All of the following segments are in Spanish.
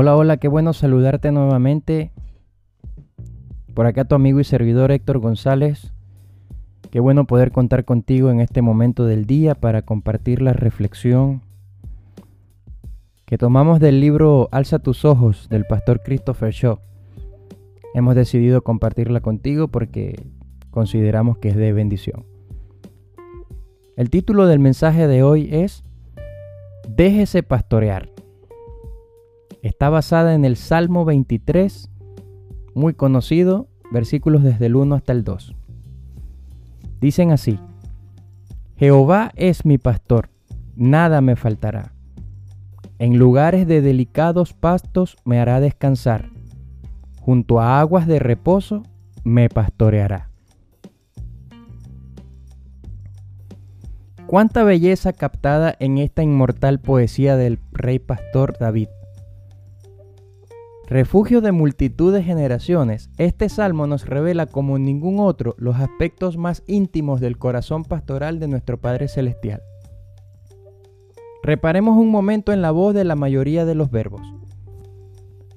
Hola, hola, qué bueno saludarte nuevamente. Por acá tu amigo y servidor Héctor González. Qué bueno poder contar contigo en este momento del día para compartir la reflexión que tomamos del libro Alza tus ojos del pastor Christopher Shaw. Hemos decidido compartirla contigo porque consideramos que es de bendición. El título del mensaje de hoy es Déjese pastorear. Está basada en el Salmo 23, muy conocido, versículos desde el 1 hasta el 2. Dicen así, Jehová es mi pastor, nada me faltará. En lugares de delicados pastos me hará descansar, junto a aguas de reposo me pastoreará. Cuánta belleza captada en esta inmortal poesía del rey pastor David. Refugio de multitud de generaciones, este salmo nos revela como ningún otro los aspectos más íntimos del corazón pastoral de nuestro Padre Celestial. Reparemos un momento en la voz de la mayoría de los verbos.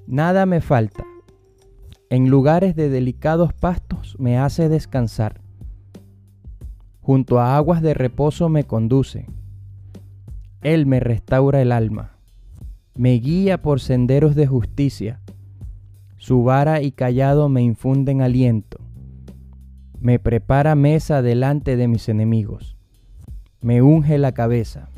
Nada me falta. En lugares de delicados pastos me hace descansar. Junto a aguas de reposo me conduce. Él me restaura el alma. Me guía por senderos de justicia su vara y callado me infunden aliento. Me prepara mesa delante de mis enemigos. Me unge la cabeza.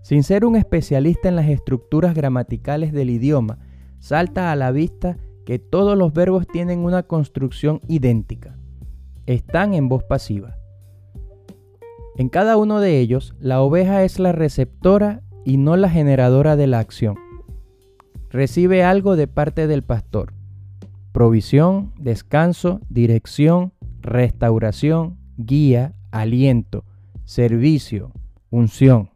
Sin ser un especialista en las estructuras gramaticales del idioma, salta a la vista que todos los verbos tienen una construcción idéntica. Están en voz pasiva. En cada uno de ellos, la oveja es la receptora y no la generadora de la acción recibe algo de parte del pastor. Provisión, descanso, dirección, restauración, guía, aliento, servicio, unción.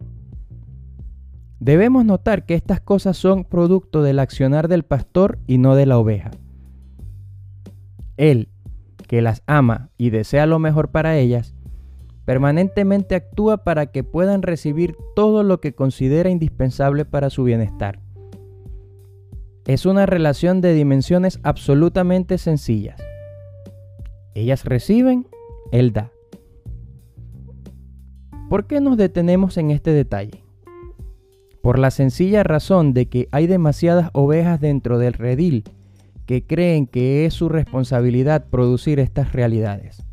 Debemos notar que estas cosas son producto del accionar del pastor y no de la oveja. Él, que las ama y desea lo mejor para ellas, permanentemente actúa para que puedan recibir todo lo que considera indispensable para su bienestar. Es una relación de dimensiones absolutamente sencillas. Ellas reciben, Él da. ¿Por qué nos detenemos en este detalle? Por la sencilla razón de que hay demasiadas ovejas dentro del redil que creen que es su responsabilidad producir estas realidades.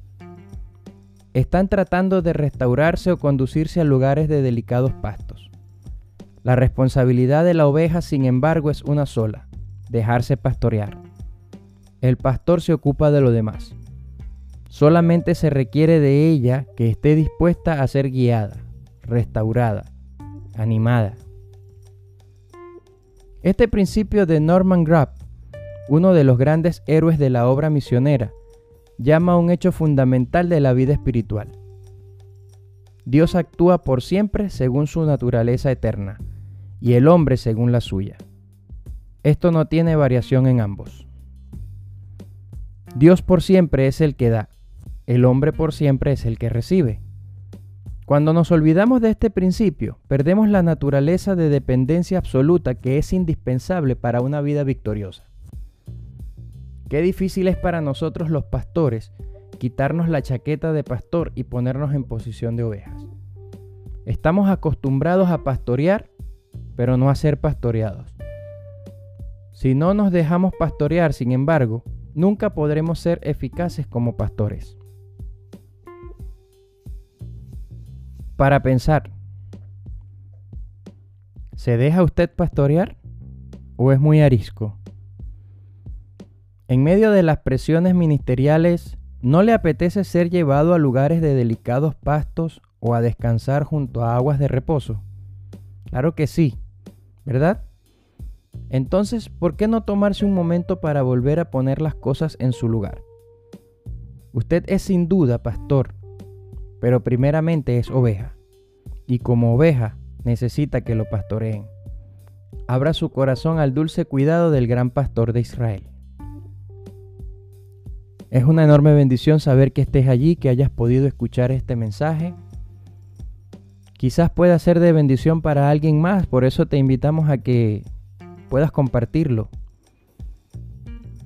Están tratando de restaurarse o conducirse a lugares de delicados pastos. La responsabilidad de la oveja, sin embargo, es una sola, dejarse pastorear. El pastor se ocupa de lo demás. Solamente se requiere de ella que esté dispuesta a ser guiada, restaurada, animada. Este principio de Norman Grapp, uno de los grandes héroes de la obra misionera, llama un hecho fundamental de la vida espiritual. Dios actúa por siempre según su naturaleza eterna, y el hombre según la suya. Esto no tiene variación en ambos. Dios por siempre es el que da, el hombre por siempre es el que recibe. Cuando nos olvidamos de este principio, perdemos la naturaleza de dependencia absoluta que es indispensable para una vida victoriosa. Qué difícil es para nosotros los pastores quitarnos la chaqueta de pastor y ponernos en posición de ovejas. Estamos acostumbrados a pastorear, pero no a ser pastoreados. Si no nos dejamos pastorear, sin embargo, nunca podremos ser eficaces como pastores. Para pensar, ¿se deja usted pastorear o es muy arisco? En medio de las presiones ministeriales, ¿no le apetece ser llevado a lugares de delicados pastos o a descansar junto a aguas de reposo? Claro que sí, ¿verdad? Entonces, ¿por qué no tomarse un momento para volver a poner las cosas en su lugar? Usted es sin duda pastor, pero primeramente es oveja, y como oveja necesita que lo pastoreen. Abra su corazón al dulce cuidado del gran pastor de Israel. Es una enorme bendición saber que estés allí, que hayas podido escuchar este mensaje. Quizás pueda ser de bendición para alguien más, por eso te invitamos a que puedas compartirlo.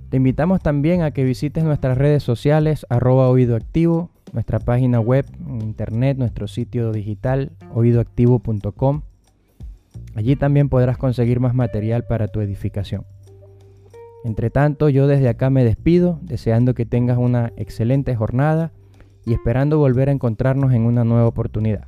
Te invitamos también a que visites nuestras redes sociales, arroba oído activo, nuestra página web, internet, nuestro sitio digital, oídoactivo.com. Allí también podrás conseguir más material para tu edificación. Entre tanto, yo desde acá me despido, deseando que tengas una excelente jornada y esperando volver a encontrarnos en una nueva oportunidad.